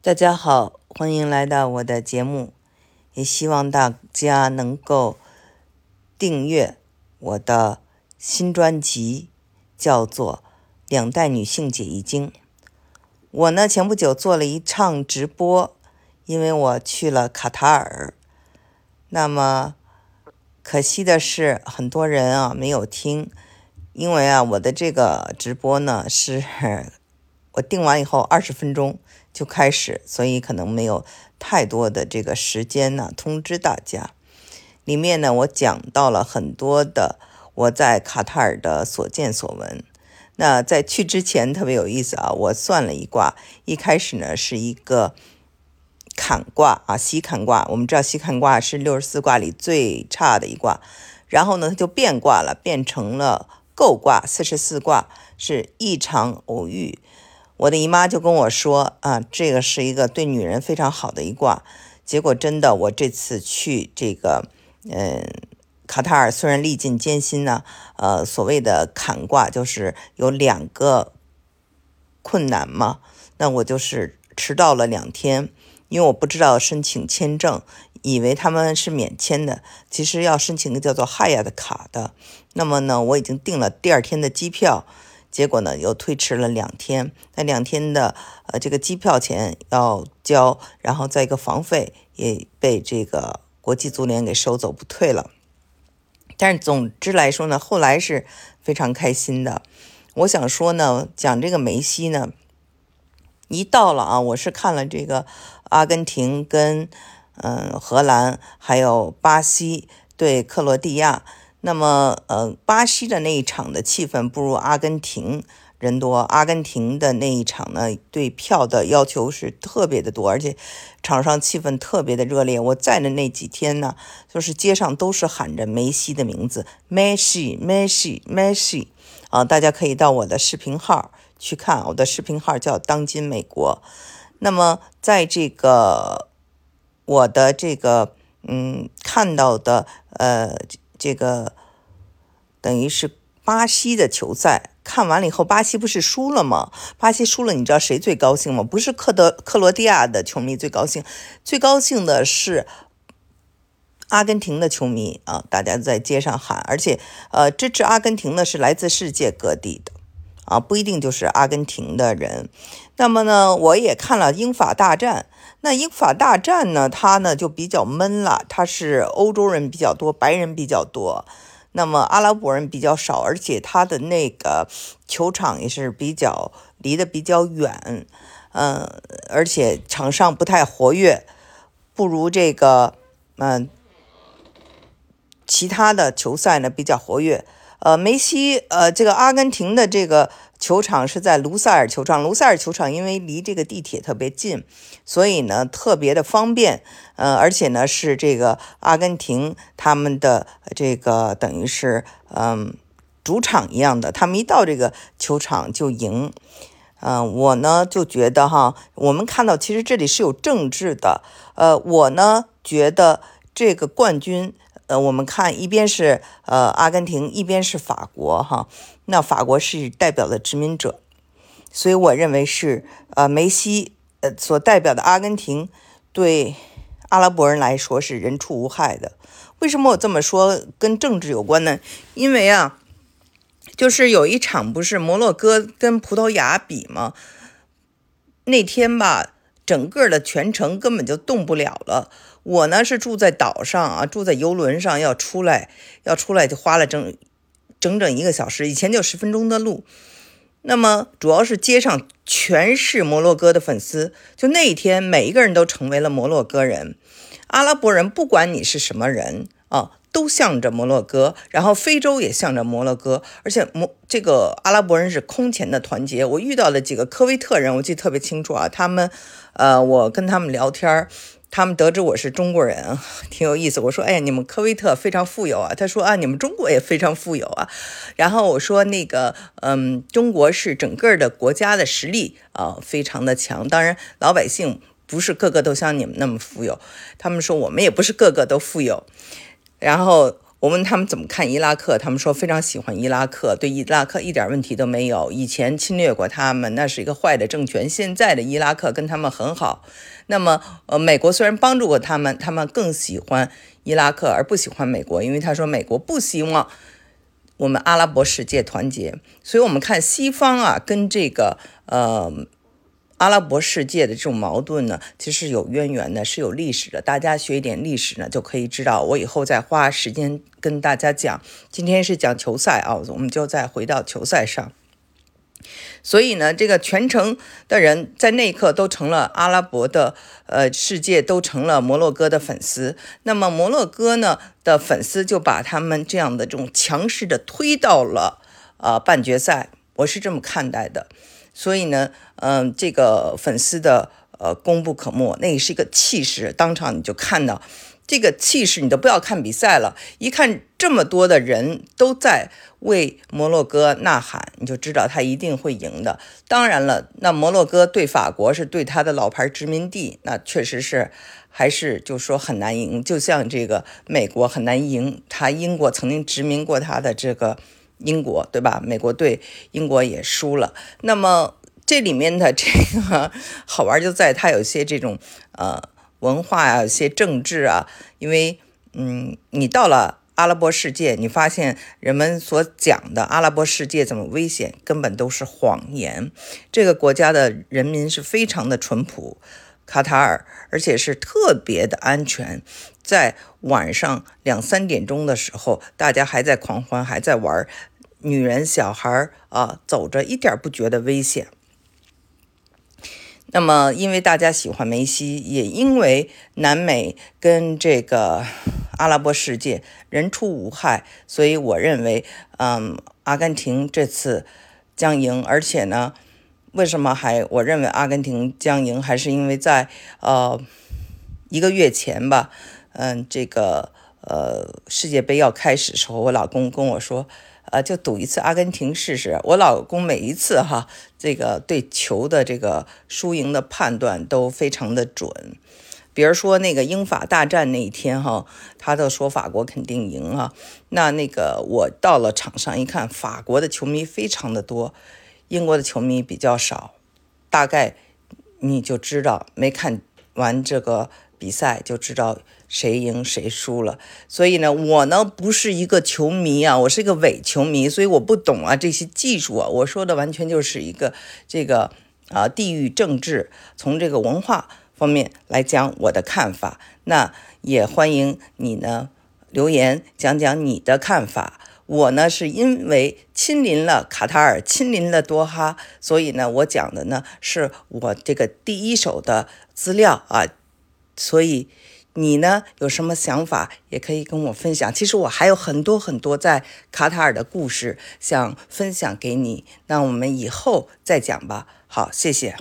大家好，欢迎来到我的节目，也希望大家能够订阅我的新专辑，叫做《两代女性解易经》。我呢，前不久做了一场直播，因为我去了卡塔尔。那么可惜的是，很多人啊没有听，因为啊，我的这个直播呢是。我定完以后二十分钟就开始，所以可能没有太多的这个时间呢通知大家。里面呢，我讲到了很多的我在卡塔尔的所见所闻。那在去之前特别有意思啊，我算了一卦，一开始呢是一个坎卦啊，西坎卦。我们知道西坎卦是六十四卦里最差的一卦，然后呢它就变卦了，变成了构卦，四十四卦是异常偶遇。我的姨妈就跟我说啊，这个是一个对女人非常好的一卦。结果真的，我这次去这个，嗯，卡塔尔虽然历尽艰辛呢，呃，所谓的坎卦就是有两个困难嘛。那我就是迟到了两天，因为我不知道申请签证，以为他们是免签的，其实要申请个叫做哈亚的卡的。那么呢，我已经订了第二天的机票。结果呢，又推迟了两天。那两天的呃，这个机票钱要交，然后再一个房费也被这个国际足联给收走不退了。但是总之来说呢，后来是非常开心的。我想说呢，讲这个梅西呢，一到了啊，我是看了这个阿根廷跟嗯荷兰，还有巴西对克罗地亚。那么，呃，巴西的那一场的气氛不如阿根廷人多。阿根廷的那一场呢，对票的要求是特别的多，而且场上气氛特别的热烈。我在的那几天呢，就是街上都是喊着梅西的名字，Messi，Messi，Messi。啊，大家可以到我的视频号去看，我的视频号叫“当今美国”。那么，在这个我的这个嗯看到的呃。这个等于是巴西的球赛看完了以后，巴西不是输了吗？巴西输了，你知道谁最高兴吗？不是克德克罗地亚的球迷最高兴，最高兴的是阿根廷的球迷啊！大家在街上喊，而且呃，支持阿根廷的是来自世界各地的啊，不一定就是阿根廷的人。那么呢，我也看了英法大战。那英法大战呢？它呢就比较闷了。它是欧洲人比较多，白人比较多，那么阿拉伯人比较少，而且它的那个球场也是比较离得比较远，嗯，而且场上不太活跃，不如这个嗯其他的球赛呢比较活跃。呃，梅西，呃，这个阿根廷的这个。球场是在卢塞尔球场，卢塞尔球场因为离这个地铁特别近，所以呢特别的方便。呃，而且呢是这个阿根廷他们的这个等于是嗯主场一样的，他们一到这个球场就赢。嗯，我呢就觉得哈，我们看到其实这里是有政治的。呃，我呢觉得这个冠军。呃，我们看一边是呃阿根廷，一边是法国，哈，那法国是代表的殖民者，所以我认为是呃梅西呃所代表的阿根廷对阿拉伯人来说是人畜无害的。为什么我这么说？跟政治有关呢？因为啊，就是有一场不是摩洛哥跟葡萄牙比吗？那天吧，整个的全程根本就动不了了。我呢是住在岛上啊，住在游轮上，要出来，要出来就花了整整整一个小时，以前就十分钟的路。那么主要是街上全是摩洛哥的粉丝，就那一天每一个人都成为了摩洛哥人。阿拉伯人不管你是什么人啊，都向着摩洛哥，然后非洲也向着摩洛哥，而且摩这个阿拉伯人是空前的团结。我遇到了几个科威特人，我记得特别清楚啊，他们呃，我跟他们聊天儿。他们得知我是中国人，挺有意思。我说：“哎呀，你们科威特非常富有啊。”他说：“啊，你们中国也非常富有啊。”然后我说：“那个，嗯，中国是整个的国家的实力啊，非常的强。当然，老百姓不是个个都像你们那么富有。”他们说：“我们也不是个个都富有。”然后我问他们怎么看伊拉克，他们说非常喜欢伊拉克，对伊拉克一点问题都没有。以前侵略过他们，那是一个坏的政权。现在的伊拉克跟他们很好。那么，呃，美国虽然帮助过他们，他们更喜欢伊拉克而不喜欢美国，因为他说美国不希望我们阿拉伯世界团结。所以，我们看西方啊，跟这个呃。阿拉伯世界的这种矛盾呢，其实有渊源的，是有历史的。大家学一点历史呢，就可以知道。我以后再花时间跟大家讲。今天是讲球赛啊，我们就再回到球赛上。所以呢，这个全程的人在那一刻都成了阿拉伯的呃世界，都成了摩洛哥的粉丝。那么摩洛哥呢的粉丝就把他们这样的这种强势的推到了呃半决赛。我是这么看待的。所以呢，嗯，这个粉丝的呃功不可没，那也是一个气势，当场你就看到这个气势，你都不要看比赛了，一看这么多的人都在为摩洛哥呐喊，你就知道他一定会赢的。当然了，那摩洛哥对法国是对他的老牌殖民地，那确实是还是就说很难赢，就像这个美国很难赢，他英国曾经殖民过他的这个。英国对吧？美国对英国也输了。那么这里面的这个好玩就在它有些这种呃文化啊，有些政治啊。因为嗯，你到了阿拉伯世界，你发现人们所讲的阿拉伯世界怎么危险，根本都是谎言。这个国家的人民是非常的淳朴，卡塔尔，而且是特别的安全。在晚上两三点钟的时候，大家还在狂欢，还在玩，女人、小孩啊，走着一点不觉得危险。那么，因为大家喜欢梅西，也因为南美跟这个阿拉伯世界人畜无害，所以我认为，嗯，阿根廷这次将赢。而且呢，为什么还我认为阿根廷将赢，还是因为在呃一个月前吧。嗯，这个呃，世界杯要开始的时候，我老公跟我说，呃，就赌一次阿根廷试试。我老公每一次哈，这个对球的这个输赢的判断都非常的准。比如说那个英法大战那一天哈，他都说法国肯定赢啊。那那个我到了场上一看，法国的球迷非常的多，英国的球迷比较少，大概你就知道没看完这个比赛就知道。谁赢谁输了，所以呢，我呢不是一个球迷啊，我是一个伪球迷，所以我不懂啊这些技术啊，我说的完全就是一个这个啊地域政治，从这个文化方面来讲我的看法。那也欢迎你呢留言讲讲你的看法。我呢是因为亲临了卡塔尔，亲临了多哈，所以呢我讲的呢是我这个第一手的资料啊，所以。你呢有什么想法，也可以跟我分享。其实我还有很多很多在卡塔尔的故事想分享给你，那我们以后再讲吧。好，谢谢。